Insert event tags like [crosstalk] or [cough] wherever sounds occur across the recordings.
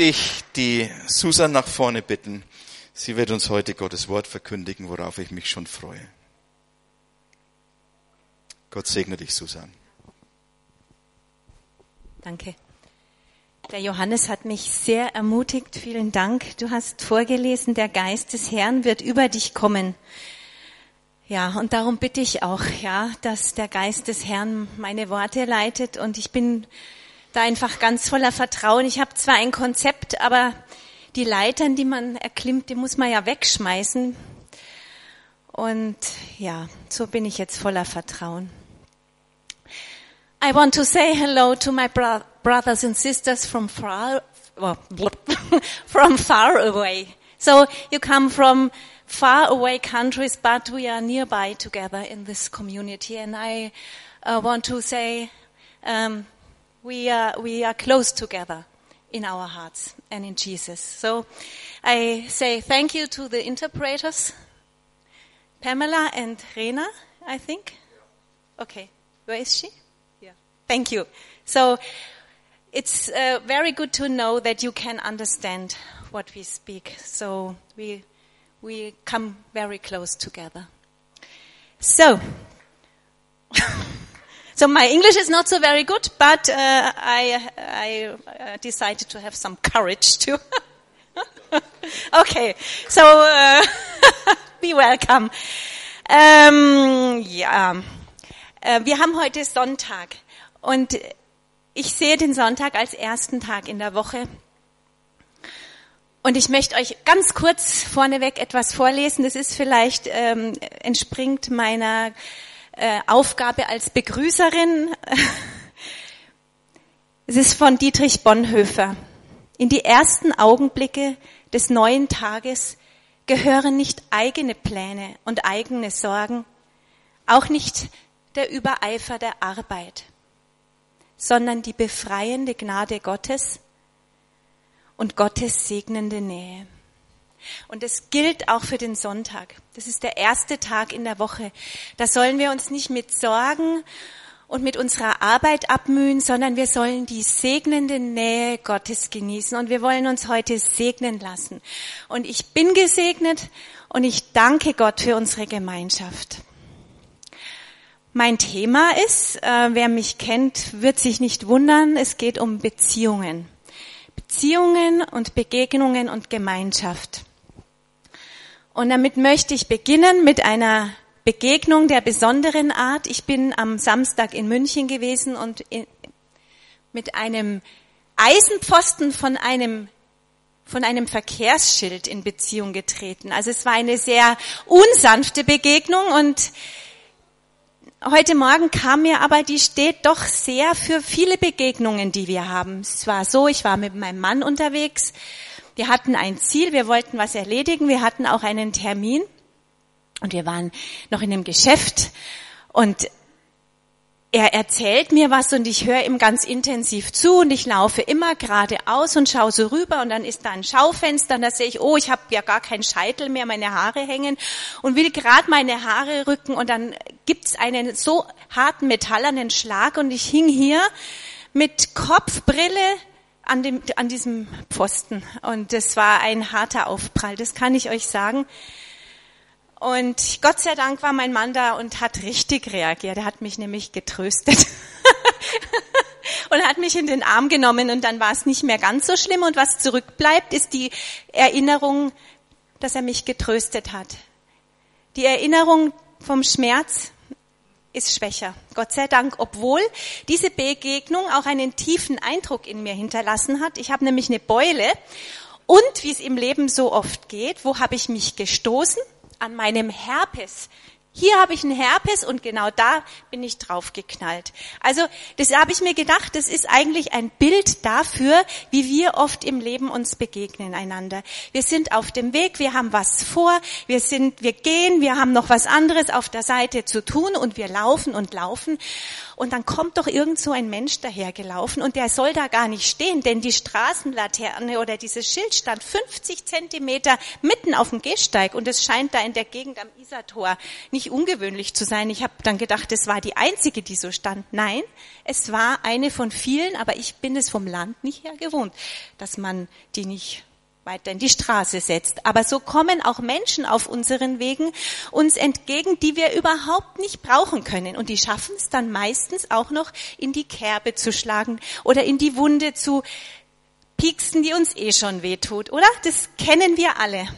möchte ich die Susan nach vorne bitten. Sie wird uns heute Gottes Wort verkündigen, worauf ich mich schon freue. Gott segne dich, Susan. Danke. Der Johannes hat mich sehr ermutigt. Vielen Dank. Du hast vorgelesen, der Geist des Herrn wird über dich kommen. Ja, und darum bitte ich auch, ja, dass der Geist des Herrn meine Worte leitet und ich bin da einfach ganz voller Vertrauen. Ich habe zwar ein Konzept, aber die Leitern, die man erklimmt, die muss man ja wegschmeißen. Und ja, so bin ich jetzt voller Vertrauen. I want to say hello to my bro brothers and sisters from far, well, [laughs] from far away. So you come from far away countries, but we are nearby together in this community. And I uh, want to say um, we are we are close together in our hearts and in Jesus. So I say thank you to the interpreters, Pamela and Rena. I think. Okay, where is she? Yeah. Thank you. So it's uh, very good to know that you can understand what we speak. So we we come very close together. So, so my English is not so very good, but uh, I, I uh, decided to have some courage too. [laughs] okay, so uh, [laughs] be welcome. Ähm, ja, äh, wir haben heute Sonntag und ich sehe den Sonntag als ersten Tag in der Woche und ich möchte euch ganz kurz vorneweg etwas vorlesen. Das ist vielleicht ähm, entspringt meiner äh, Aufgabe als Begrüßerin. Es ist von Dietrich Bonhoeffer. In die ersten Augenblicke des neuen Tages gehören nicht eigene Pläne und eigene Sorgen, auch nicht der Übereifer der Arbeit, sondern die befreiende Gnade Gottes und Gottes segnende Nähe. Und es gilt auch für den Sonntag. Das ist der erste Tag in der Woche. Da sollen wir uns nicht mit Sorgen und mit unserer Arbeit abmühen, sondern wir sollen die segnende Nähe Gottes genießen. Und wir wollen uns heute segnen lassen. Und ich bin gesegnet und ich danke Gott für unsere Gemeinschaft. Mein Thema ist, äh, wer mich kennt, wird sich nicht wundern, es geht um Beziehungen. Beziehungen und Begegnungen und Gemeinschaft. Und damit möchte ich beginnen mit einer Begegnung der besonderen Art. Ich bin am Samstag in München gewesen und in, mit einem Eisenpfosten von einem von einem Verkehrsschild in Beziehung getreten. Also es war eine sehr unsanfte Begegnung und Heute Morgen kam mir aber, die steht doch sehr für viele Begegnungen, die wir haben. Es war so, ich war mit meinem Mann unterwegs. Wir hatten ein Ziel, wir wollten was erledigen, wir hatten auch einen Termin und wir waren noch in einem Geschäft und er erzählt mir was und ich höre ihm ganz intensiv zu und ich laufe immer geradeaus und schaue so rüber und dann ist da ein Schaufenster und da sehe ich, oh, ich habe ja gar keinen Scheitel mehr, meine Haare hängen und will gerade meine Haare rücken und dann gibt's einen so harten metallernen Schlag und ich hing hier mit Kopfbrille an, dem, an diesem Pfosten und das war ein harter Aufprall, das kann ich euch sagen. Und Gott sei Dank war mein Mann da und hat richtig reagiert. Er hat mich nämlich getröstet. [laughs] und hat mich in den Arm genommen und dann war es nicht mehr ganz so schlimm und was zurückbleibt, ist die Erinnerung, dass er mich getröstet hat. Die Erinnerung vom Schmerz ist schwächer. Gott sei Dank, obwohl diese Begegnung auch einen tiefen Eindruck in mir hinterlassen hat. Ich habe nämlich eine Beule und wie es im Leben so oft geht, wo habe ich mich gestoßen? an meinem Herpes. Hier habe ich einen Herpes und genau da bin ich draufgeknallt. Also das habe ich mir gedacht, das ist eigentlich ein Bild dafür, wie wir oft im Leben uns begegnen einander. Wir sind auf dem Weg, wir haben was vor, wir sind, wir gehen, wir haben noch was anderes auf der Seite zu tun und wir laufen und laufen Und dann kommt doch irgend so ein Mensch dahergelaufen und der soll da gar nicht stehen, denn die Straßenlaterne oder dieses Schild stand 50 Zentimeter mitten auf dem Gehsteig und es scheint da in der Gegend am Isartor nicht ungewöhnlich zu sein. Ich habe dann gedacht, es war die einzige, die so stand. Nein, es war eine von vielen, aber ich bin es vom Land nicht her gewohnt, dass man die nicht weiter in die Straße setzt. Aber so kommen auch Menschen auf unseren Wegen uns entgegen, die wir überhaupt nicht brauchen können. Und die schaffen es dann meistens auch noch in die Kerbe zu schlagen oder in die Wunde zu pieksen, die uns eh schon wehtut, oder? Das kennen wir alle.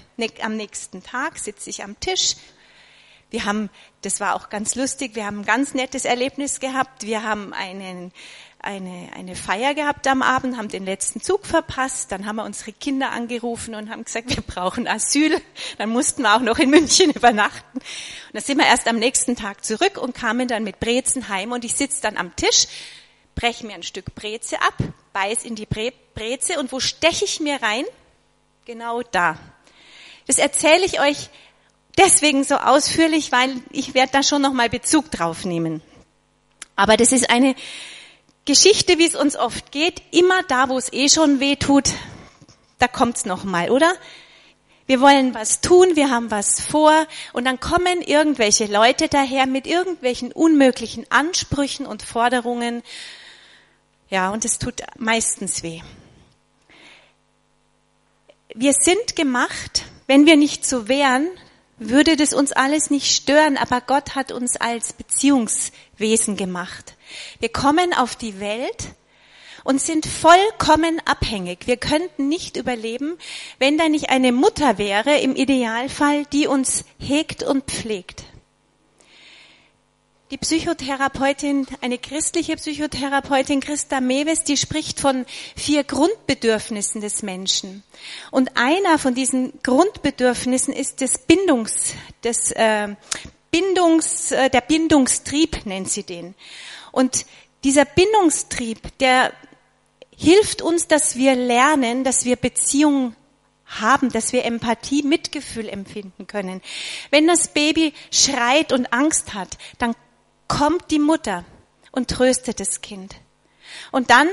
Am nächsten Tag sitze ich am Tisch. Wir haben, das war auch ganz lustig, wir haben ein ganz nettes Erlebnis gehabt. Wir haben einen eine, eine Feier gehabt am Abend, haben den letzten Zug verpasst, dann haben wir unsere Kinder angerufen und haben gesagt, wir brauchen Asyl. Dann mussten wir auch noch in München [laughs] übernachten. Und dann sind wir erst am nächsten Tag zurück und kamen dann mit Brezen heim und ich sitze dann am Tisch, breche mir ein Stück Breze ab, beiß in die Bre Breze und wo steche ich mir rein? Genau da. Das erzähle ich euch deswegen so ausführlich, weil ich werde da schon nochmal Bezug drauf nehmen. Aber das ist eine Geschichte, wie es uns oft geht, immer da, wo es eh schon weh tut, da kommt's noch mal, oder? Wir wollen was tun, wir haben was vor und dann kommen irgendwelche Leute daher mit irgendwelchen unmöglichen Ansprüchen und Forderungen. Ja, und es tut meistens weh. Wir sind gemacht, wenn wir nicht so wären, würde das uns alles nicht stören, aber Gott hat uns als Beziehungswesen gemacht. Wir kommen auf die Welt und sind vollkommen abhängig. Wir könnten nicht überleben, wenn da nicht eine Mutter wäre, im Idealfall, die uns hegt und pflegt. Die Psychotherapeutin, eine christliche Psychotherapeutin, Christa Mewes, die spricht von vier Grundbedürfnissen des Menschen. Und einer von diesen Grundbedürfnissen ist das Bindungs, das äh, Bindungs, äh, der Bindungstrieb nennt sie den. Und dieser Bindungstrieb, der hilft uns, dass wir lernen, dass wir Beziehungen haben, dass wir Empathie, Mitgefühl empfinden können. Wenn das Baby schreit und Angst hat, dann kommt die Mutter und tröstet das Kind. Und dann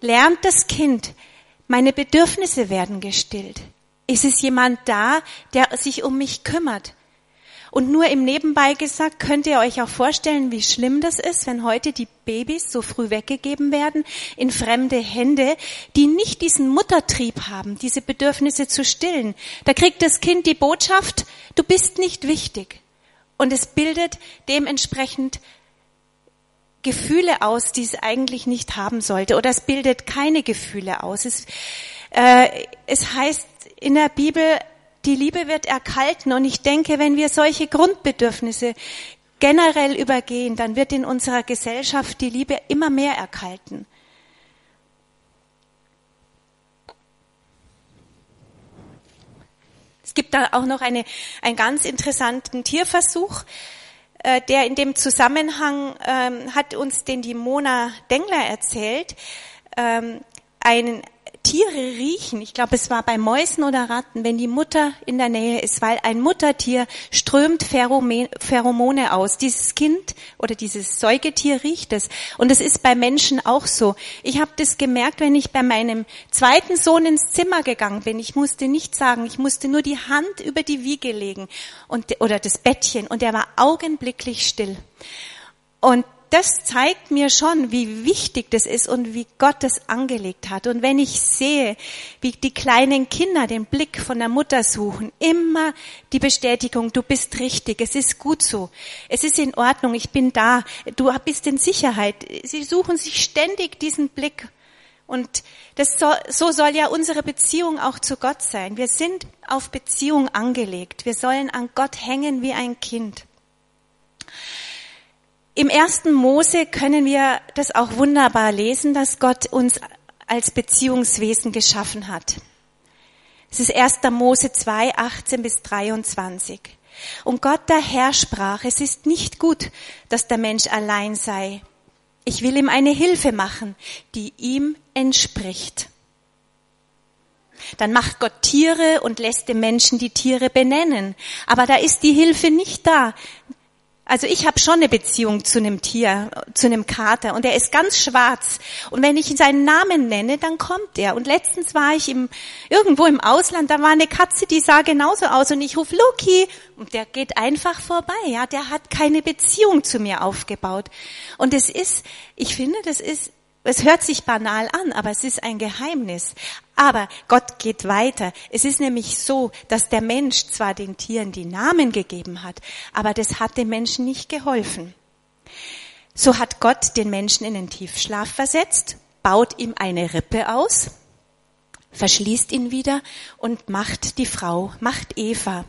lernt das Kind, meine Bedürfnisse werden gestillt. Ist es jemand da, der sich um mich kümmert? Und nur im Nebenbei gesagt, könnt ihr euch auch vorstellen, wie schlimm das ist, wenn heute die Babys so früh weggegeben werden in fremde Hände, die nicht diesen Muttertrieb haben, diese Bedürfnisse zu stillen. Da kriegt das Kind die Botschaft, du bist nicht wichtig. Und es bildet dementsprechend Gefühle aus, die es eigentlich nicht haben sollte. Oder es bildet keine Gefühle aus. Es, äh, es heißt in der Bibel, die Liebe wird erkalten. Und ich denke, wenn wir solche Grundbedürfnisse generell übergehen, dann wird in unserer Gesellschaft die Liebe immer mehr erkalten. Es gibt da auch noch eine, einen ganz interessanten Tierversuch, äh, der in dem Zusammenhang ähm, hat uns den die Mona Dengler erzählt. Ähm, ein, Tiere riechen, ich glaube es war bei Mäusen oder Ratten, wenn die Mutter in der Nähe ist, weil ein Muttertier strömt Pheromone aus. Dieses Kind oder dieses Säugetier riecht es. Und es ist bei Menschen auch so. Ich habe das gemerkt, wenn ich bei meinem zweiten Sohn ins Zimmer gegangen bin. Ich musste nichts sagen, ich musste nur die Hand über die Wiege legen und, oder das Bettchen und er war augenblicklich still. Und das zeigt mir schon, wie wichtig das ist und wie Gott das angelegt hat. Und wenn ich sehe, wie die kleinen Kinder den Blick von der Mutter suchen, immer die Bestätigung, du bist richtig, es ist gut so, es ist in Ordnung, ich bin da, du bist in Sicherheit. Sie suchen sich ständig diesen Blick. Und das soll, so soll ja unsere Beziehung auch zu Gott sein. Wir sind auf Beziehung angelegt. Wir sollen an Gott hängen wie ein Kind. Im ersten Mose können wir das auch wunderbar lesen, dass Gott uns als Beziehungswesen geschaffen hat. Es ist 1. Mose 2, 18 bis 23. Und Gott der Herr sprach, es ist nicht gut, dass der Mensch allein sei. Ich will ihm eine Hilfe machen, die ihm entspricht. Dann macht Gott Tiere und lässt dem Menschen die Tiere benennen. Aber da ist die Hilfe nicht da. Also ich habe schon eine Beziehung zu einem Tier, zu einem Kater und er ist ganz schwarz. Und wenn ich seinen Namen nenne, dann kommt er. Und letztens war ich im, irgendwo im Ausland, da war eine Katze, die sah genauso aus und ich ruf Loki und der geht einfach vorbei. Ja, der hat keine Beziehung zu mir aufgebaut. Und es ist, ich finde, das ist es hört sich banal an, aber es ist ein Geheimnis. Aber Gott geht weiter. Es ist nämlich so, dass der Mensch zwar den Tieren die Namen gegeben hat, aber das hat dem Menschen nicht geholfen. So hat Gott den Menschen in den Tiefschlaf versetzt, baut ihm eine Rippe aus, verschließt ihn wieder und macht die Frau, macht Eva.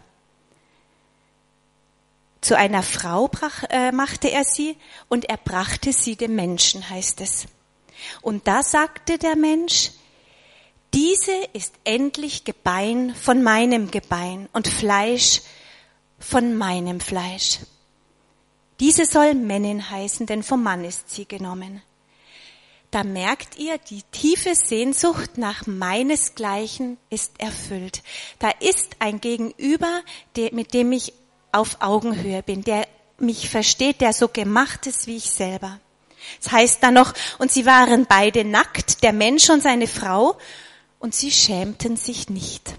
Zu einer Frau brach, äh, machte er sie und er brachte sie dem Menschen, heißt es. Und da sagte der Mensch, diese ist endlich Gebein von meinem Gebein und Fleisch von meinem Fleisch. Diese soll Männin heißen, denn vom Mann ist sie genommen. Da merkt ihr, die tiefe Sehnsucht nach meinesgleichen ist erfüllt. Da ist ein Gegenüber, mit dem ich auf Augenhöhe bin, der mich versteht, der so gemacht ist wie ich selber. Es heißt dann noch, und sie waren beide nackt, der Mensch und seine Frau, und sie schämten sich nicht.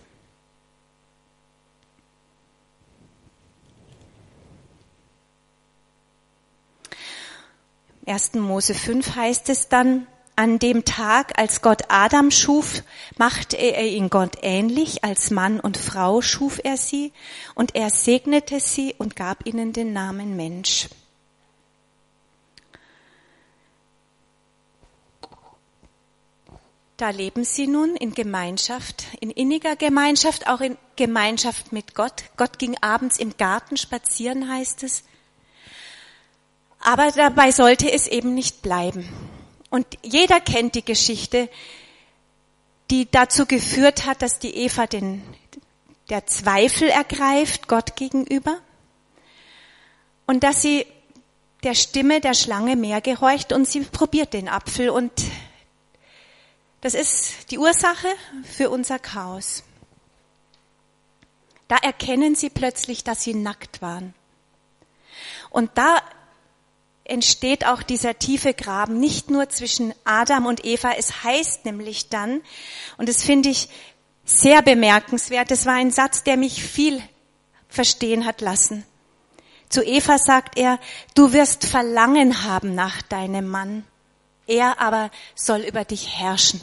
Im 1. Mose 5 heißt es dann, an dem Tag, als Gott Adam schuf, machte er ihn Gott ähnlich, als Mann und Frau schuf er sie, und er segnete sie und gab ihnen den Namen Mensch. Da leben sie nun in Gemeinschaft, in inniger Gemeinschaft, auch in Gemeinschaft mit Gott. Gott ging abends im Garten spazieren, heißt es. Aber dabei sollte es eben nicht bleiben. Und jeder kennt die Geschichte, die dazu geführt hat, dass die Eva den, der Zweifel ergreift Gott gegenüber und dass sie der Stimme der Schlange mehr gehorcht und sie probiert den Apfel und das ist die Ursache für unser Chaos. Da erkennen sie plötzlich, dass sie nackt waren. Und da entsteht auch dieser tiefe Graben, nicht nur zwischen Adam und Eva. Es heißt nämlich dann, und das finde ich sehr bemerkenswert, das war ein Satz, der mich viel verstehen hat lassen. Zu Eva sagt er, du wirst Verlangen haben nach deinem Mann er aber soll über dich herrschen.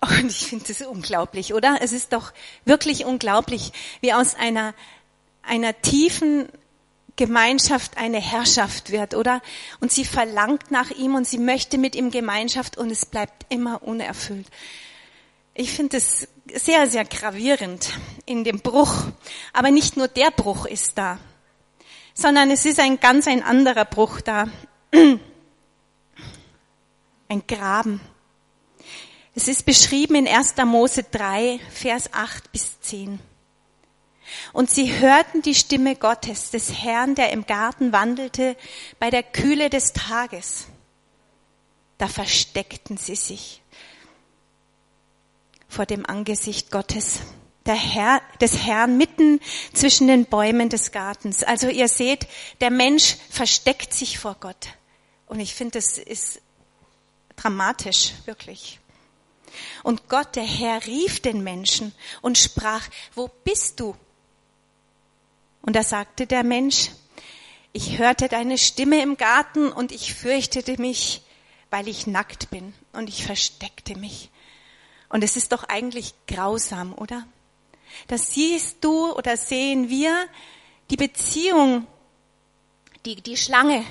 Und ich finde das unglaublich, oder? Es ist doch wirklich unglaublich, wie aus einer, einer tiefen Gemeinschaft eine Herrschaft wird, oder? Und sie verlangt nach ihm und sie möchte mit ihm Gemeinschaft und es bleibt immer unerfüllt. Ich finde es sehr, sehr gravierend in dem Bruch. Aber nicht nur der Bruch ist da, sondern es ist ein ganz ein anderer Bruch da ein Graben. Es ist beschrieben in 1. Mose 3, Vers 8 bis 10. Und sie hörten die Stimme Gottes, des Herrn, der im Garten wandelte, bei der Kühle des Tages. Da versteckten sie sich vor dem Angesicht Gottes, der Herr, des Herrn mitten zwischen den Bäumen des Gartens. Also ihr seht, der Mensch versteckt sich vor Gott. Und ich finde, das ist Dramatisch, wirklich. Und Gott, der Herr, rief den Menschen und sprach, wo bist du? Und da sagte der Mensch, ich hörte deine Stimme im Garten und ich fürchtete mich, weil ich nackt bin und ich versteckte mich. Und es ist doch eigentlich grausam, oder? Da siehst du oder sehen wir die Beziehung, die die Schlange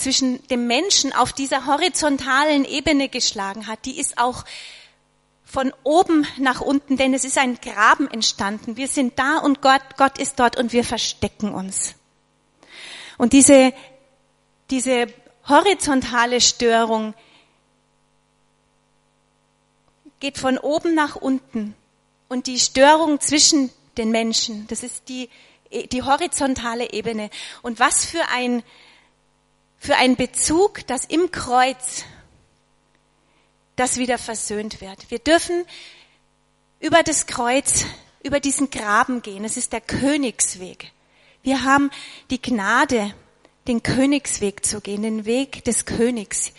zwischen dem Menschen auf dieser horizontalen Ebene geschlagen hat, die ist auch von oben nach unten, denn es ist ein Graben entstanden. Wir sind da und Gott, Gott ist dort und wir verstecken uns. Und diese, diese horizontale Störung geht von oben nach unten. Und die Störung zwischen den Menschen, das ist die, die horizontale Ebene. Und was für ein, für einen Bezug, dass im Kreuz das wieder versöhnt wird. Wir dürfen über das Kreuz, über diesen Graben gehen. Es ist der Königsweg, Wir haben die Gnade, den Königsweg zu gehen, den Weg des Königs.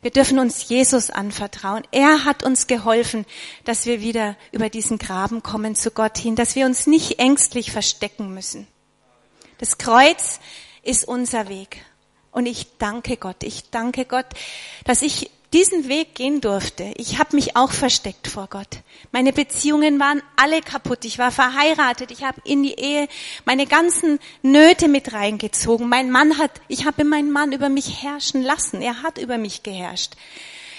Wir dürfen uns Jesus anvertrauen. Er hat uns geholfen, dass wir wieder über diesen Graben kommen zu Gott hin, dass wir uns nicht ängstlich verstecken müssen. Das Kreuz ist unser Weg. Und ich danke Gott. Ich danke Gott, dass ich diesen Weg gehen durfte. Ich habe mich auch versteckt vor Gott. Meine Beziehungen waren alle kaputt. Ich war verheiratet. Ich habe in die Ehe meine ganzen Nöte mit reingezogen. Mein Mann hat, ich habe meinen Mann über mich herrschen lassen. Er hat über mich geherrscht.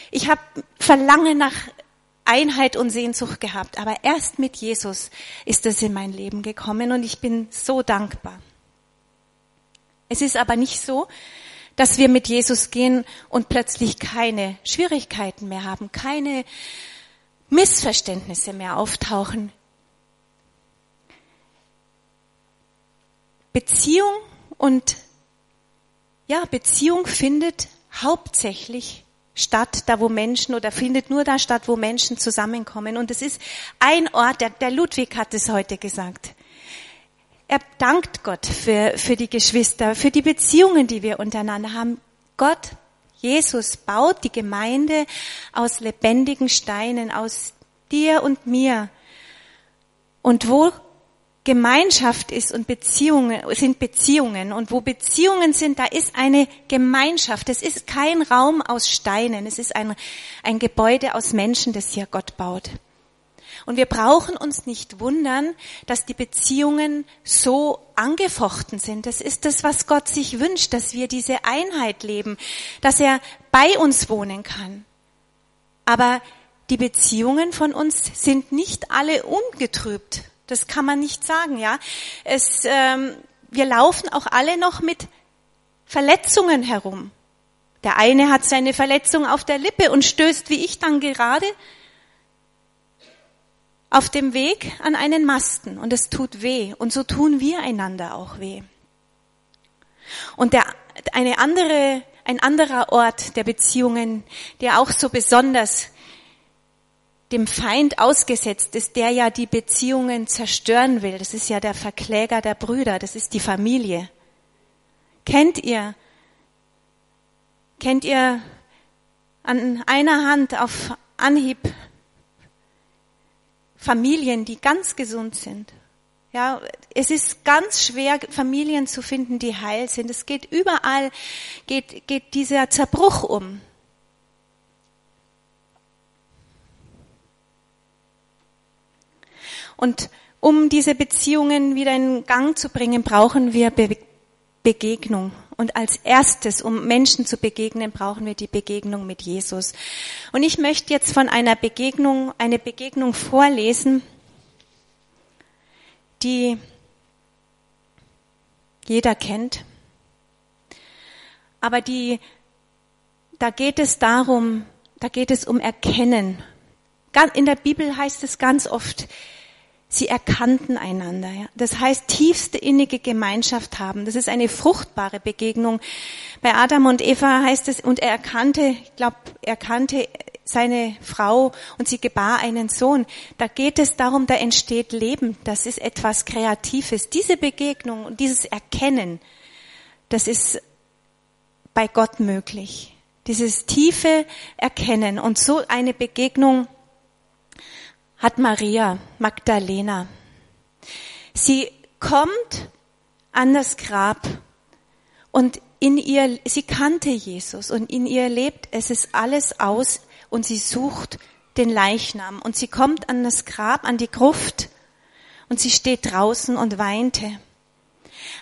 Ich habe Verlangen nach Einheit und Sehnsucht gehabt. Aber erst mit Jesus ist es in mein Leben gekommen und ich bin so dankbar. Es ist aber nicht so, dass wir mit Jesus gehen und plötzlich keine Schwierigkeiten mehr haben, keine Missverständnisse mehr auftauchen. Beziehung und ja, Beziehung findet hauptsächlich statt, da wo Menschen oder findet nur da statt, wo Menschen zusammenkommen. Und es ist ein Ort, der, der Ludwig hat es heute gesagt er dankt Gott für, für die Geschwister, für die Beziehungen, die wir untereinander haben. Gott, Jesus baut die Gemeinde aus lebendigen Steinen, aus dir und mir. Und wo Gemeinschaft ist und Beziehungen sind Beziehungen und wo Beziehungen sind, da ist eine Gemeinschaft. Es ist kein Raum aus Steinen, es ist ein, ein Gebäude aus Menschen, das hier Gott baut. Und wir brauchen uns nicht wundern, dass die Beziehungen so angefochten sind. Das ist das, was Gott sich wünscht, dass wir diese Einheit leben, dass er bei uns wohnen kann. Aber die Beziehungen von uns sind nicht alle ungetrübt. Das kann man nicht sagen, ja. Es, ähm, wir laufen auch alle noch mit Verletzungen herum. Der eine hat seine Verletzung auf der Lippe und stößt, wie ich dann gerade, auf dem Weg an einen Masten und es tut weh und so tun wir einander auch weh. Und der, eine andere, ein anderer Ort der Beziehungen, der auch so besonders dem Feind ausgesetzt ist, der ja die Beziehungen zerstören will. Das ist ja der Verkläger der Brüder, das ist die Familie. Kennt ihr, kennt ihr an einer Hand auf Anhieb Familien, die ganz gesund sind. Ja, es ist ganz schwer, Familien zu finden, die heil sind. Es geht überall, geht, geht dieser Zerbruch um. Und um diese Beziehungen wieder in Gang zu bringen, brauchen wir Be Begegnung. Und als erstes, um Menschen zu begegnen, brauchen wir die Begegnung mit Jesus. Und ich möchte jetzt von einer Begegnung, eine Begegnung vorlesen, die jeder kennt. Aber die, da geht es darum, da geht es um Erkennen. In der Bibel heißt es ganz oft, Sie erkannten einander. Ja. Das heißt, tiefste innige Gemeinschaft haben. Das ist eine fruchtbare Begegnung. Bei Adam und Eva heißt es, und er erkannte, ich glaube, er kannte seine Frau und sie gebar einen Sohn. Da geht es darum, da entsteht Leben. Das ist etwas Kreatives. Diese Begegnung und dieses Erkennen, das ist bei Gott möglich. Dieses tiefe Erkennen und so eine Begegnung hat Maria Magdalena. Sie kommt an das Grab und in ihr, sie kannte Jesus und in ihr lebt es ist alles aus und sie sucht den Leichnam und sie kommt an das Grab, an die Gruft und sie steht draußen und weinte.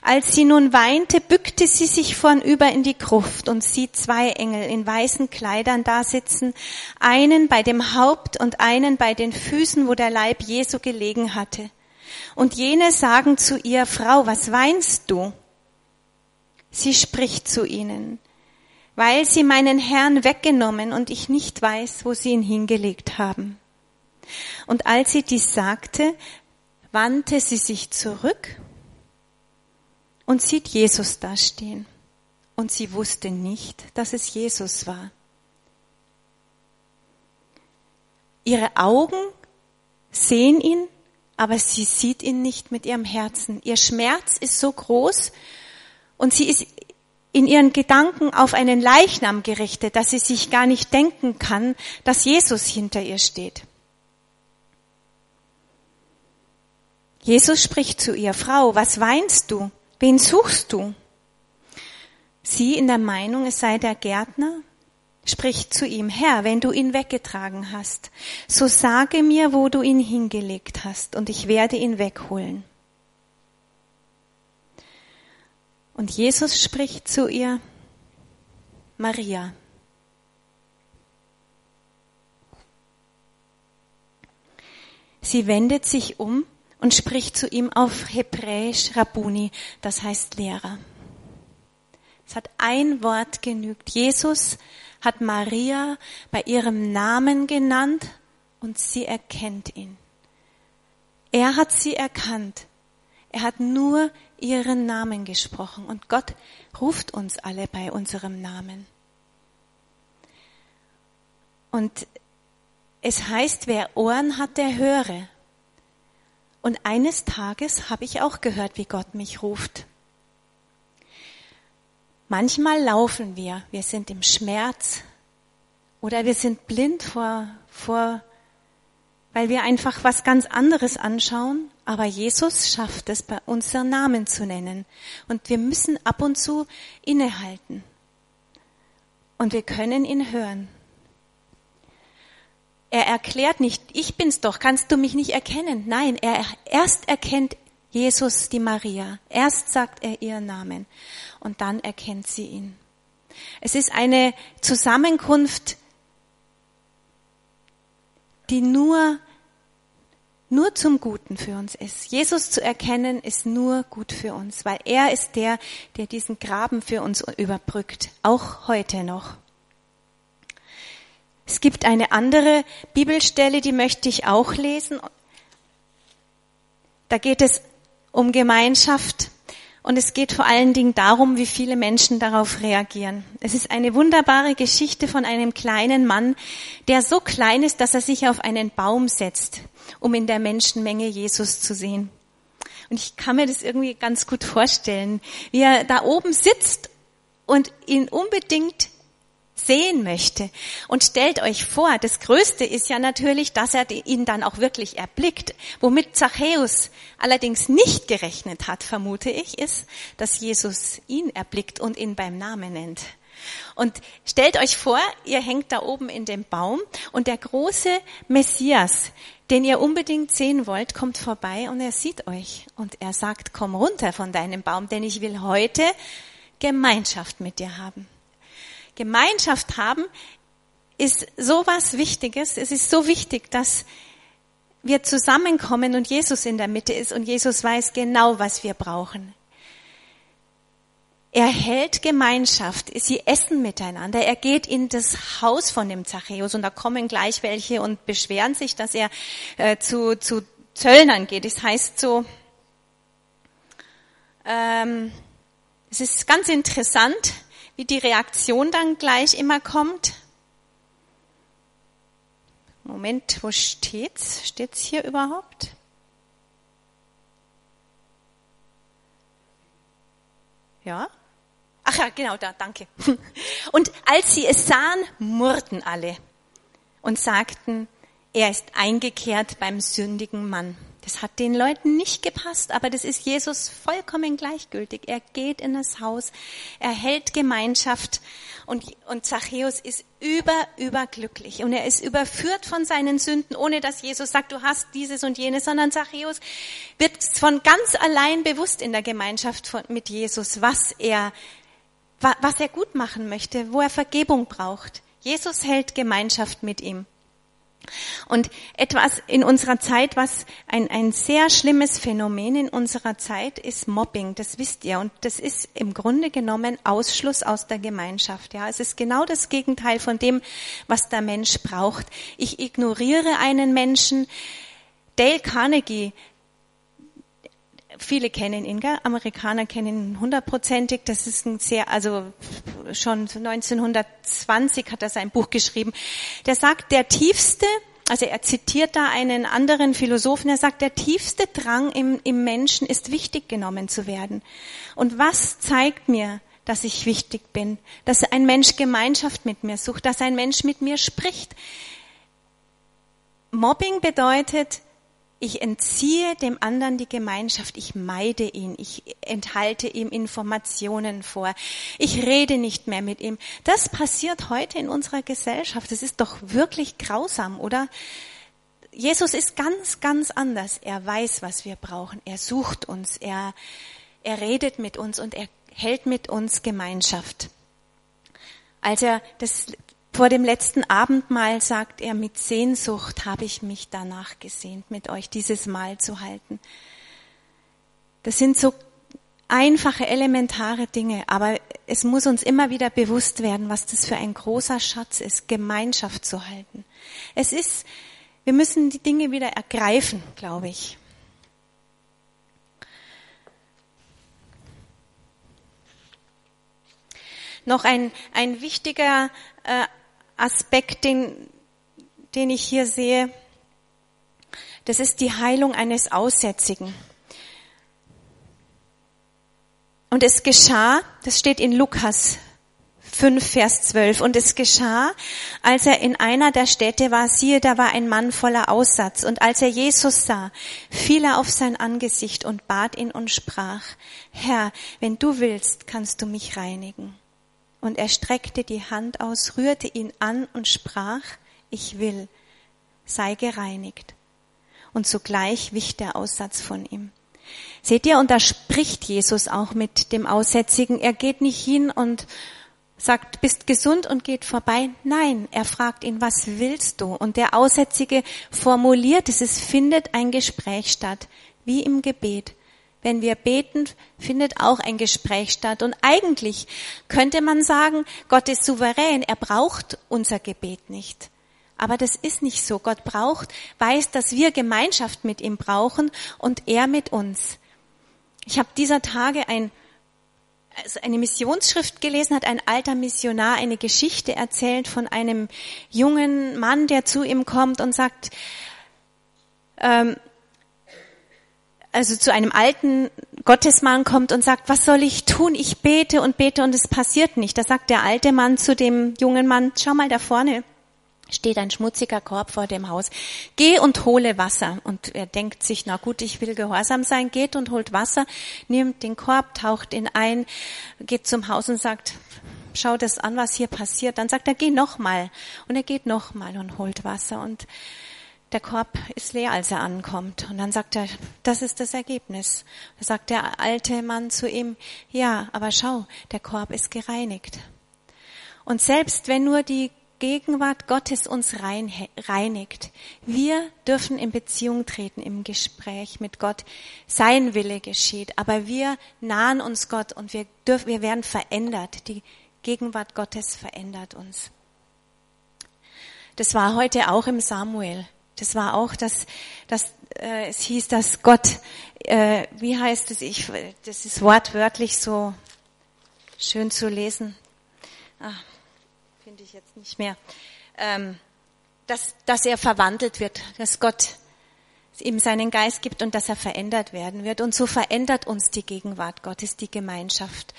Als sie nun weinte, bückte sie sich vornüber in die Gruft und sieht zwei Engel in weißen Kleidern da sitzen, einen bei dem Haupt und einen bei den Füßen, wo der Leib Jesu gelegen hatte. Und jene sagen zu ihr, Frau, was weinst du? Sie spricht zu ihnen, weil sie meinen Herrn weggenommen und ich nicht weiß, wo sie ihn hingelegt haben. Und als sie dies sagte, wandte sie sich zurück und sieht Jesus da stehen. Und sie wusste nicht, dass es Jesus war. Ihre Augen sehen ihn, aber sie sieht ihn nicht mit ihrem Herzen. Ihr Schmerz ist so groß und sie ist in ihren Gedanken auf einen Leichnam gerichtet, dass sie sich gar nicht denken kann, dass Jesus hinter ihr steht. Jesus spricht zu ihr, Frau, was weinst du? Wen suchst du? Sie in der Meinung, es sei der Gärtner, spricht zu ihm, Herr, wenn du ihn weggetragen hast, so sage mir, wo du ihn hingelegt hast, und ich werde ihn wegholen. Und Jesus spricht zu ihr, Maria. Sie wendet sich um und spricht zu ihm auf Hebräisch Rabuni, das heißt Lehrer. Es hat ein Wort genügt. Jesus hat Maria bei ihrem Namen genannt und sie erkennt ihn. Er hat sie erkannt. Er hat nur ihren Namen gesprochen und Gott ruft uns alle bei unserem Namen. Und es heißt, wer Ohren hat, der höre. Und eines Tages habe ich auch gehört, wie Gott mich ruft. Manchmal laufen wir, wir sind im Schmerz oder wir sind blind vor, vor, weil wir einfach was ganz anderes anschauen. Aber Jesus schafft es, bei unseren Namen zu nennen. Und wir müssen ab und zu innehalten. Und wir können ihn hören. Er erklärt nicht, ich bin's doch, kannst du mich nicht erkennen? Nein, er erst erkennt Jesus die Maria. Erst sagt er ihren Namen und dann erkennt sie ihn. Es ist eine Zusammenkunft, die nur, nur zum Guten für uns ist. Jesus zu erkennen ist nur gut für uns, weil er ist der, der diesen Graben für uns überbrückt, auch heute noch. Es gibt eine andere Bibelstelle, die möchte ich auch lesen. Da geht es um Gemeinschaft und es geht vor allen Dingen darum, wie viele Menschen darauf reagieren. Es ist eine wunderbare Geschichte von einem kleinen Mann, der so klein ist, dass er sich auf einen Baum setzt, um in der Menschenmenge Jesus zu sehen. Und ich kann mir das irgendwie ganz gut vorstellen, wie er da oben sitzt und ihn unbedingt sehen möchte. Und stellt euch vor, das Größte ist ja natürlich, dass er ihn dann auch wirklich erblickt. Womit Zachäus allerdings nicht gerechnet hat, vermute ich, ist, dass Jesus ihn erblickt und ihn beim Namen nennt. Und stellt euch vor, ihr hängt da oben in dem Baum und der große Messias, den ihr unbedingt sehen wollt, kommt vorbei und er sieht euch und er sagt, komm runter von deinem Baum, denn ich will heute Gemeinschaft mit dir haben. Gemeinschaft haben ist so was Wichtiges. Es ist so wichtig, dass wir zusammenkommen und Jesus in der Mitte ist und Jesus weiß genau, was wir brauchen. Er hält Gemeinschaft, sie essen miteinander, er geht in das Haus von dem Zachäus und da kommen gleich welche und beschweren sich, dass er äh, zu, zu Zöllnern geht. Das heißt so, ähm, es ist ganz interessant, wie die Reaktion dann gleich immer kommt. Moment, wo steht's? Steht's hier überhaupt? Ja? Ach ja, genau da, danke. [laughs] Und als sie es sahen, murrten alle und sagten, er ist eingekehrt beim sündigen Mann. Das hat den Leuten nicht gepasst, aber das ist Jesus vollkommen gleichgültig. Er geht in das Haus, er hält Gemeinschaft und, und Zachäus ist über, überglücklich und er ist überführt von seinen Sünden, ohne dass Jesus sagt, du hast dieses und jenes, sondern Zachäus wird von ganz allein bewusst in der Gemeinschaft von, mit Jesus, was er, was er gut machen möchte, wo er Vergebung braucht. Jesus hält Gemeinschaft mit ihm. Und etwas in unserer Zeit, was ein, ein sehr schlimmes Phänomen in unserer Zeit ist Mobbing, das wisst ihr. Und das ist im Grunde genommen Ausschluss aus der Gemeinschaft. Ja, es ist genau das Gegenteil von dem, was der Mensch braucht. Ich ignoriere einen Menschen. Dale Carnegie, viele kennen ihn, gell? Amerikaner kennen ihn hundertprozentig. Das ist ein sehr, also schon 1920 hat er sein Buch geschrieben. Der sagt, der tiefste, also er zitiert da einen anderen Philosophen, er sagt, der tiefste Drang im, im Menschen ist wichtig genommen zu werden. Und was zeigt mir, dass ich wichtig bin, dass ein Mensch Gemeinschaft mit mir sucht, dass ein Mensch mit mir spricht? Mobbing bedeutet, ich entziehe dem anderen die Gemeinschaft, ich meide ihn, ich enthalte ihm Informationen vor, ich rede nicht mehr mit ihm. Das passiert heute in unserer Gesellschaft. Das ist doch wirklich grausam, oder? Jesus ist ganz, ganz anders. Er weiß, was wir brauchen. Er sucht uns. Er, er redet mit uns und er hält mit uns Gemeinschaft. Als er das vor dem letzten Abendmahl sagt er, mit Sehnsucht habe ich mich danach gesehnt, mit euch dieses Mahl zu halten. Das sind so einfache, elementare Dinge, aber es muss uns immer wieder bewusst werden, was das für ein großer Schatz ist, Gemeinschaft zu halten. Es ist, wir müssen die Dinge wieder ergreifen, glaube ich. Noch ein, ein wichtiger äh, Aspekt, den, den ich hier sehe, das ist die Heilung eines Aussätzigen. Und es geschah, das steht in Lukas 5, Vers 12. Und es geschah, als er in einer der Städte war, siehe, da war ein Mann voller Aussatz. Und als er Jesus sah, fiel er auf sein Angesicht und bat ihn und sprach, Herr, wenn du willst, kannst du mich reinigen. Und er streckte die Hand aus, rührte ihn an und sprach, ich will, sei gereinigt. Und sogleich wich der Aussatz von ihm. Seht ihr, und da spricht Jesus auch mit dem Aussätzigen. Er geht nicht hin und sagt, bist gesund und geht vorbei. Nein, er fragt ihn, was willst du? Und der Aussätzige formuliert es, es findet ein Gespräch statt, wie im Gebet. Wenn wir beten, findet auch ein Gespräch statt. Und eigentlich könnte man sagen, Gott ist souverän, er braucht unser Gebet nicht. Aber das ist nicht so. Gott braucht, weiß, dass wir Gemeinschaft mit ihm brauchen und er mit uns. Ich habe dieser Tage ein, also eine Missionsschrift gelesen, hat ein alter Missionar eine Geschichte erzählt von einem jungen Mann, der zu ihm kommt und sagt, ähm, also zu einem alten Gottesmann kommt und sagt, was soll ich tun? Ich bete und bete und es passiert nicht. Da sagt der alte Mann zu dem jungen Mann, schau mal da vorne, steht ein schmutziger Korb vor dem Haus. Geh und hole Wasser. Und er denkt sich, na gut, ich will gehorsam sein, geht und holt Wasser, nimmt den Korb, taucht ihn ein, geht zum Haus und sagt, schau das an, was hier passiert. Dann sagt er, geh nochmal. Und er geht nochmal und holt Wasser und der Korb ist leer, als er ankommt. Und dann sagt er, das ist das Ergebnis. Da sagt der alte Mann zu ihm, ja, aber schau, der Korb ist gereinigt. Und selbst wenn nur die Gegenwart Gottes uns reinigt, wir dürfen in Beziehung treten, im Gespräch mit Gott. Sein Wille geschieht, aber wir nahen uns Gott und wir, dürfen, wir werden verändert. Die Gegenwart Gottes verändert uns. Das war heute auch im Samuel. Das war auch, dass, dass äh, es hieß, dass Gott, äh, wie heißt es, ich, das ist wortwörtlich so schön zu lesen. Ah, Finde ich jetzt nicht mehr. Ähm, dass, dass er verwandelt wird, dass Gott ihm seinen Geist gibt und dass er verändert werden wird. Und so verändert uns die Gegenwart Gottes, die Gemeinschaft.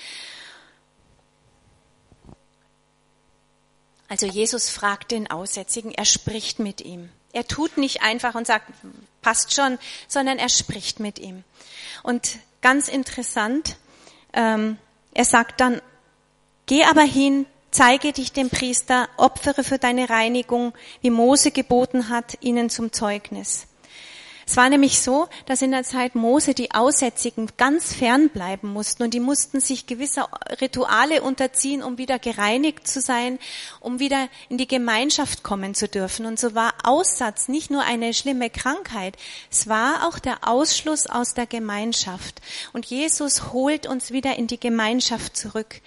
Also Jesus fragt den Aussätzigen, er spricht mit ihm. Er tut nicht einfach und sagt, passt schon, sondern er spricht mit ihm. Und ganz interessant, ähm, er sagt dann, geh aber hin, zeige dich dem Priester, opfere für deine Reinigung, wie Mose geboten hat, ihnen zum Zeugnis. Es war nämlich so, dass in der Zeit Mose die Aussätzigen ganz fern bleiben mussten und die mussten sich gewisser Rituale unterziehen, um wieder gereinigt zu sein, um wieder in die Gemeinschaft kommen zu dürfen. Und so war Aussatz nicht nur eine schlimme Krankheit, es war auch der Ausschluss aus der Gemeinschaft. Und Jesus holt uns wieder in die Gemeinschaft zurück.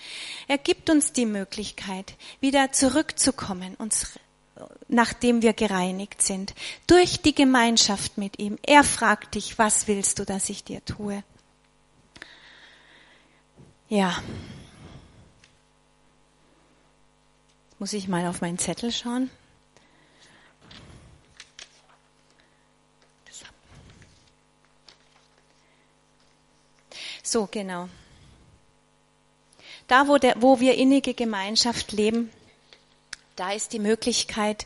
Er gibt uns die Möglichkeit, wieder zurückzukommen, uns nachdem wir gereinigt sind, durch die Gemeinschaft mit ihm. Er fragt dich, was willst du, dass ich dir tue? Ja. Muss ich mal auf meinen Zettel schauen? So, genau. Da, wo, der, wo wir innige Gemeinschaft leben, da ist die Möglichkeit,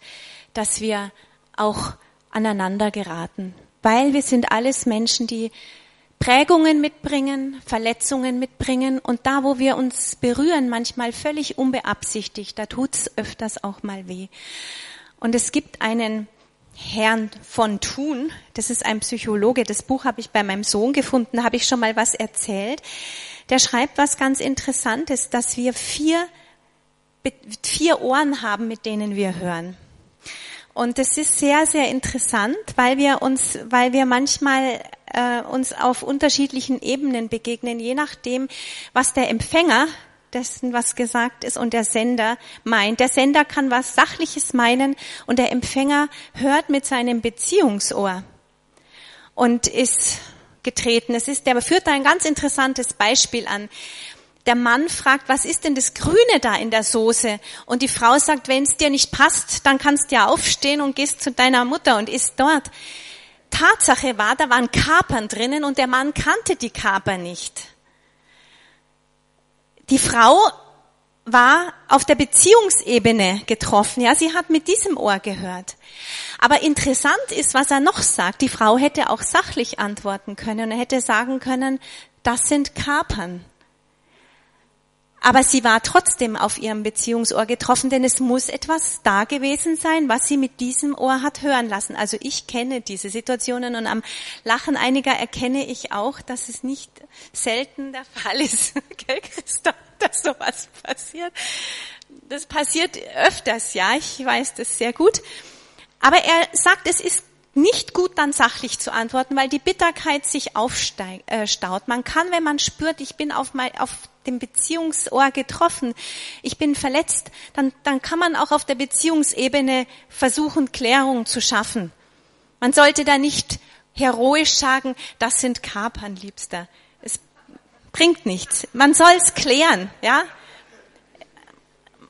dass wir auch aneinander geraten. Weil wir sind alles Menschen, die Prägungen mitbringen, Verletzungen mitbringen und da, wo wir uns berühren, manchmal völlig unbeabsichtigt, da tut's öfters auch mal weh. Und es gibt einen Herrn von Thun, das ist ein Psychologe, das Buch habe ich bei meinem Sohn gefunden, habe ich schon mal was erzählt. Der schreibt was ganz Interessantes, dass wir vier, vier Ohren haben, mit denen wir hören. Und das ist sehr, sehr interessant, weil wir uns, weil wir manchmal äh, uns auf unterschiedlichen Ebenen begegnen, je nachdem, was der Empfänger dessen, was gesagt ist und der Sender meint. Der Sender kann was Sachliches meinen und der Empfänger hört mit seinem Beziehungsohr und ist getreten. Es ist, der führt da ein ganz interessantes Beispiel an der Mann fragt, was ist denn das Grüne da in der Soße? Und die Frau sagt, wenn es dir nicht passt, dann kannst du ja aufstehen und gehst zu deiner Mutter und isst dort. Tatsache war, da waren Kapern drinnen und der Mann kannte die Kaper nicht. Die Frau war auf der Beziehungsebene getroffen. Ja, sie hat mit diesem Ohr gehört. Aber interessant ist, was er noch sagt. Die Frau hätte auch sachlich antworten können. Er hätte sagen können, das sind Kapern. Aber sie war trotzdem auf ihrem Beziehungsohr getroffen, denn es muss etwas da gewesen sein, was sie mit diesem Ohr hat hören lassen. Also ich kenne diese Situationen und am Lachen einiger erkenne ich auch, dass es nicht selten der Fall ist, [laughs] dass sowas passiert. Das passiert öfters, ja, ich weiß das sehr gut. Aber er sagt, es ist nicht gut dann sachlich zu antworten, weil die Bitterkeit sich aufstaut. Äh, man kann, wenn man spürt, ich bin auf, mein, auf dem Beziehungsohr getroffen, ich bin verletzt, dann, dann kann man auch auf der Beziehungsebene versuchen, Klärung zu schaffen. Man sollte da nicht heroisch sagen, das sind Kapern, Liebster. Es bringt nichts. Man soll es klären, ja.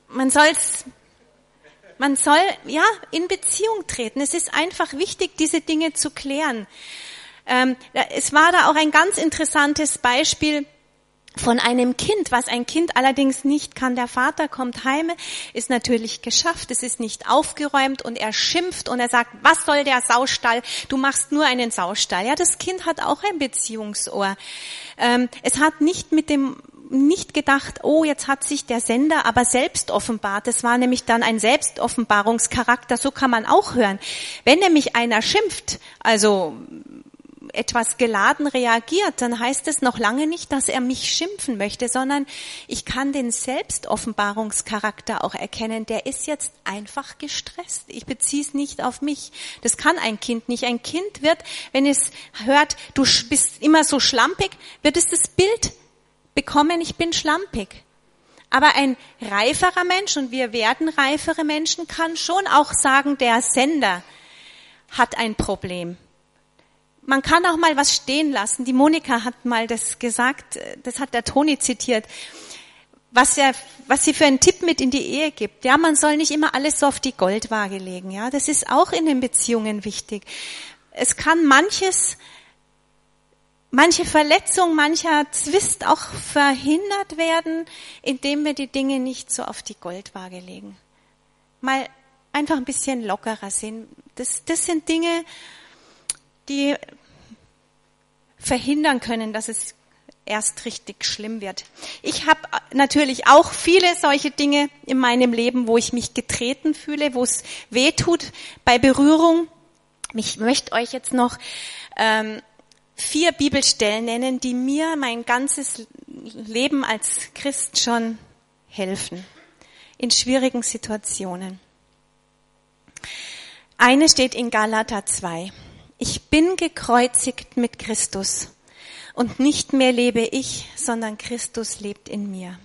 Man soll es man soll, ja, in Beziehung treten. Es ist einfach wichtig, diese Dinge zu klären. Ähm, es war da auch ein ganz interessantes Beispiel, von einem Kind, was ein Kind allerdings nicht kann. Der Vater kommt heim, ist natürlich geschafft, es ist nicht aufgeräumt und er schimpft und er sagt, was soll der Saustall? Du machst nur einen Saustall. Ja, das Kind hat auch ein Beziehungsohr. Ähm, es hat nicht mit dem nicht gedacht, oh, jetzt hat sich der Sender aber selbst offenbart. Das war nämlich dann ein Selbstoffenbarungscharakter, so kann man auch hören. Wenn nämlich einer schimpft, also etwas geladen reagiert, dann heißt es noch lange nicht, dass er mich schimpfen möchte, sondern ich kann den Selbstoffenbarungscharakter auch erkennen. Der ist jetzt einfach gestresst. Ich beziehe es nicht auf mich. Das kann ein Kind nicht. Ein Kind wird, wenn es hört, du bist immer so schlampig, wird es das Bild bekommen, ich bin schlampig. Aber ein reiferer Mensch, und wir werden reifere Menschen, kann schon auch sagen, der Sender hat ein Problem. Man kann auch mal was stehen lassen. Die Monika hat mal das gesagt, das hat der Toni zitiert, was, er, was sie für einen Tipp mit in die Ehe gibt. Ja, man soll nicht immer alles so auf die Goldwaage legen. Ja, das ist auch in den Beziehungen wichtig. Es kann manches manche Verletzung, mancher Zwist auch verhindert werden, indem wir die Dinge nicht so auf die Goldwaage legen. Mal einfach ein bisschen lockerer sind. Das, das sind Dinge, die verhindern können, dass es erst richtig schlimm wird. Ich habe natürlich auch viele solche Dinge in meinem Leben, wo ich mich getreten fühle, wo es weh tut bei Berührung. Ich möchte euch jetzt noch ähm, vier Bibelstellen nennen, die mir mein ganzes Leben als Christ schon helfen in schwierigen Situationen. Eine steht in Galater 2. Ich bin gekreuzigt mit Christus und nicht mehr lebe ich, sondern Christus lebt in mir.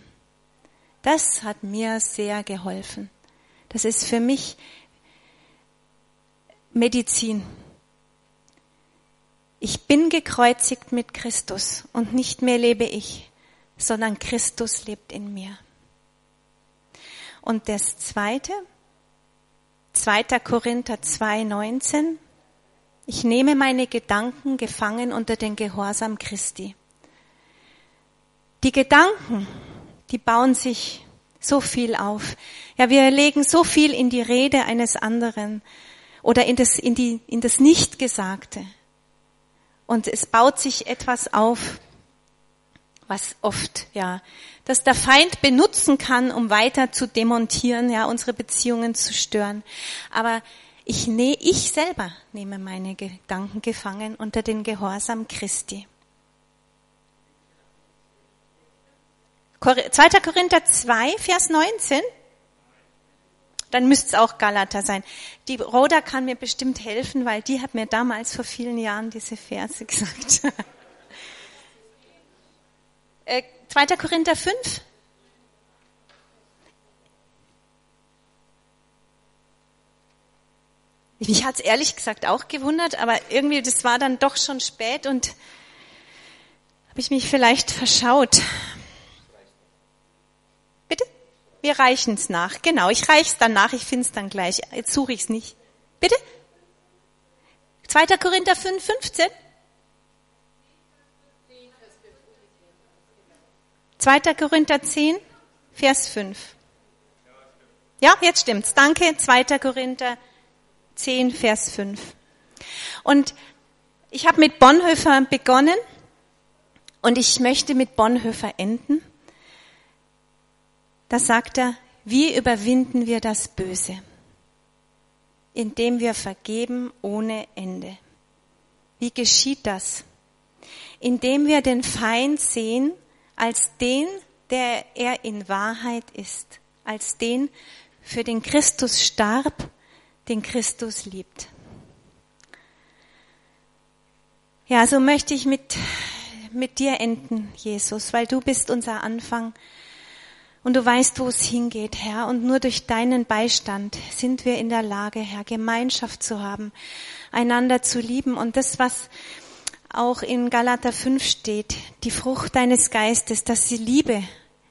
Das hat mir sehr geholfen. Das ist für mich Medizin ich bin gekreuzigt mit Christus und nicht mehr lebe ich, sondern Christus lebt in mir. Und das zweite, 2. Korinther 2, 19, ich nehme meine Gedanken gefangen unter den Gehorsam Christi. Die Gedanken, die bauen sich so viel auf. Ja, wir legen so viel in die Rede eines anderen oder in das, in die, in das Nichtgesagte. Und es baut sich etwas auf, was oft, ja, dass der Feind benutzen kann, um weiter zu demontieren, ja, unsere Beziehungen zu stören. Aber ich, ne, ich selber nehme meine Gedanken gefangen unter den Gehorsam Christi. 2. Korinther 2, Vers 19. Dann müsste es auch Galater sein. Die Rhoda kann mir bestimmt helfen, weil die hat mir damals vor vielen Jahren diese Verse [laughs] gesagt. 2. Äh, Korinther 5. Mich hat es ehrlich gesagt auch gewundert, aber irgendwie, das war dann doch schon spät und habe ich mich vielleicht verschaut. Wir reichen es nach. Genau, ich reiche es dann nach, ich finde es dann gleich. Jetzt suche ich es nicht. Bitte? 2. Korinther 5, 15? 2. Korinther 10, Vers 5. Ja, jetzt stimmt's. Danke. 2. Korinther 10, Vers 5. Und ich habe mit Bonhoeffer begonnen und ich möchte mit Bonhoeffer enden. Da sagt er, wie überwinden wir das Böse? Indem wir vergeben ohne Ende. Wie geschieht das? Indem wir den Feind sehen als den, der er in Wahrheit ist, als den, für den Christus starb, den Christus liebt. Ja, so möchte ich mit, mit dir enden, Jesus, weil du bist unser Anfang und du weißt, wo es hingeht, Herr. Und nur durch deinen Beistand sind wir in der Lage, Herr, Gemeinschaft zu haben, einander zu lieben. Und das, was auch in Galater 5 steht, die Frucht deines Geistes, dass die Liebe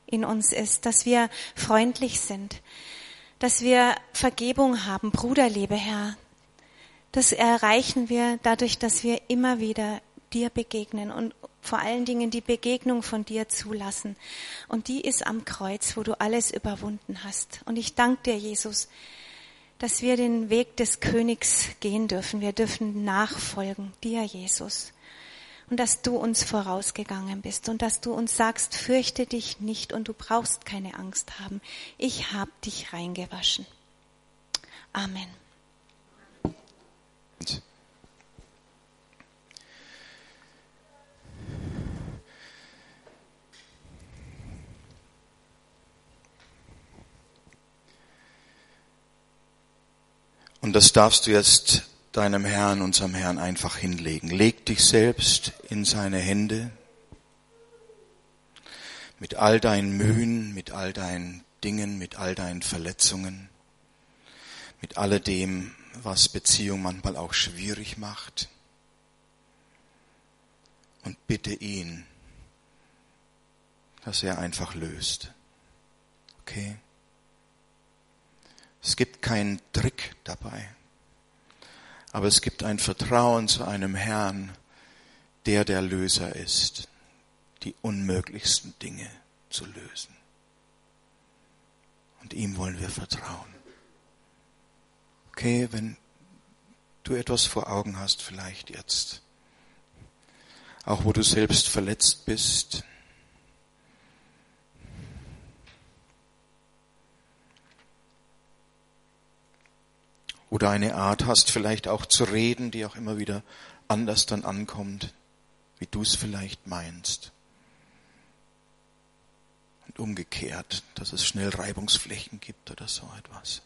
in uns ist, dass wir freundlich sind, dass wir Vergebung haben, Bruderliebe, Herr. Das erreichen wir dadurch, dass wir immer wieder dir begegnen und vor allen Dingen die Begegnung von dir zulassen. Und die ist am Kreuz, wo du alles überwunden hast. Und ich danke dir, Jesus, dass wir den Weg des Königs gehen dürfen. Wir dürfen nachfolgen, dir, Jesus. Und dass du uns vorausgegangen bist und dass du uns sagst, fürchte dich nicht und du brauchst keine Angst haben. Ich habe dich reingewaschen. Amen. Und das darfst du jetzt deinem Herrn, unserem Herrn einfach hinlegen. Leg dich selbst in seine Hände mit all deinen Mühen, mit all deinen Dingen, mit all deinen Verletzungen, mit alledem, was Beziehung manchmal auch schwierig macht. Und bitte ihn, dass er einfach löst. Okay? Es gibt keinen Trick dabei. Aber es gibt ein Vertrauen zu einem Herrn, der der Löser ist, die unmöglichsten Dinge zu lösen. Und ihm wollen wir vertrauen. Okay, wenn du etwas vor Augen hast, vielleicht jetzt, auch wo du selbst verletzt bist, oder eine Art hast, vielleicht auch zu reden, die auch immer wieder anders dann ankommt, wie du es vielleicht meinst. Und umgekehrt, dass es schnell Reibungsflächen gibt oder so etwas.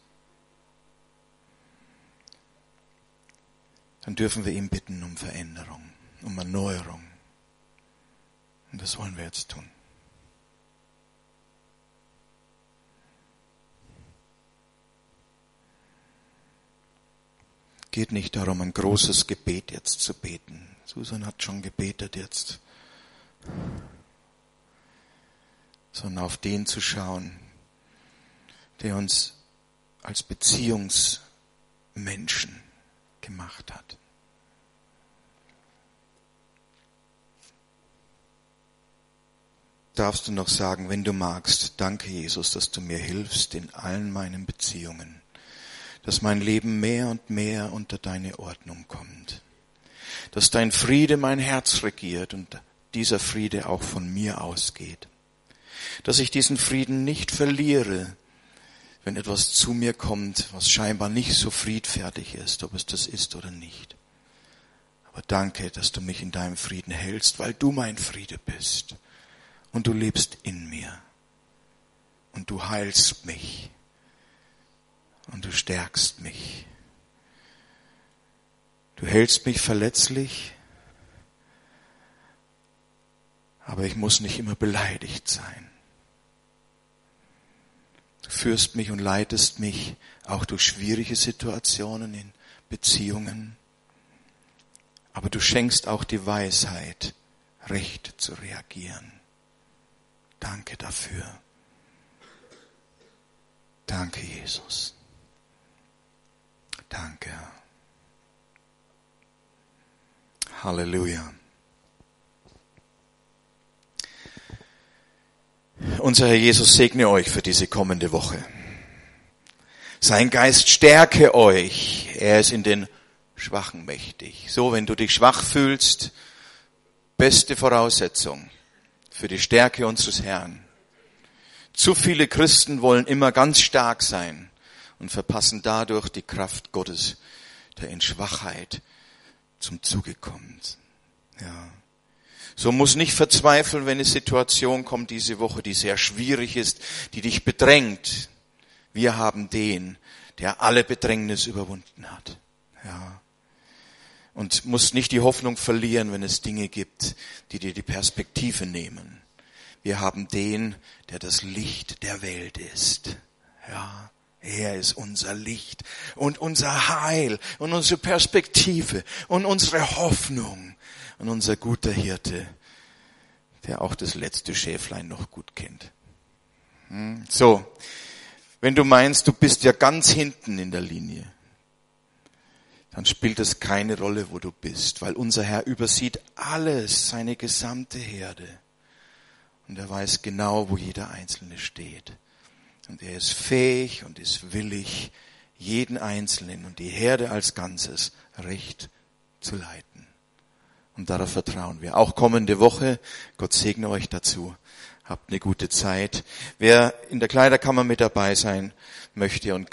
Dann dürfen wir ihm bitten um Veränderung, um Erneuerung. Und das wollen wir jetzt tun. Geht nicht darum, ein großes Gebet jetzt zu beten. Susan hat schon gebetet jetzt. Sondern auf den zu schauen, der uns als Beziehungsmenschen gemacht hat. darfst du noch sagen, wenn du magst, danke Jesus, dass du mir hilfst in allen meinen Beziehungen, dass mein Leben mehr und mehr unter deine Ordnung kommt, dass dein Friede mein Herz regiert und dieser Friede auch von mir ausgeht, dass ich diesen Frieden nicht verliere, wenn etwas zu mir kommt, was scheinbar nicht so friedfertig ist, ob es das ist oder nicht. Aber danke, dass du mich in deinem Frieden hältst, weil du mein Friede bist. Und du lebst in mir. Und du heilst mich und du stärkst mich. Du hältst mich verletzlich, aber ich muss nicht immer beleidigt sein. Du führst mich und leitest mich auch durch schwierige Situationen in Beziehungen, aber du schenkst auch die Weisheit, recht zu reagieren. Danke dafür. Danke, Jesus. Danke. Halleluja. Unser Herr Jesus segne euch für diese kommende Woche. Sein Geist stärke euch. Er ist in den Schwachen mächtig. So, wenn du dich schwach fühlst, beste Voraussetzung für die Stärke unseres Herrn. Zu viele Christen wollen immer ganz stark sein und verpassen dadurch die Kraft Gottes, der in Schwachheit zum Zuge kommt. Ja. So muss nicht verzweifeln, wenn eine Situation kommt diese Woche, die sehr schwierig ist, die dich bedrängt. Wir haben den, der alle Bedrängnis überwunden hat. Ja und musst nicht die Hoffnung verlieren, wenn es Dinge gibt, die dir die Perspektive nehmen. Wir haben den, der das Licht der Welt ist. Ja, er ist unser Licht und unser Heil und unsere Perspektive und unsere Hoffnung und unser guter Hirte, der auch das letzte Schäflein noch gut kennt. Hm, so, wenn du meinst, du bist ja ganz hinten in der Linie, dann spielt es keine Rolle, wo du bist, weil unser Herr übersieht alles, seine gesamte Herde. Und er weiß genau, wo jeder Einzelne steht. Und er ist fähig und ist willig, jeden Einzelnen und die Herde als Ganzes recht zu leiten. Und darauf vertrauen wir. Auch kommende Woche. Gott segne euch dazu. Habt eine gute Zeit. Wer in der Kleiderkammer mit dabei sein möchte und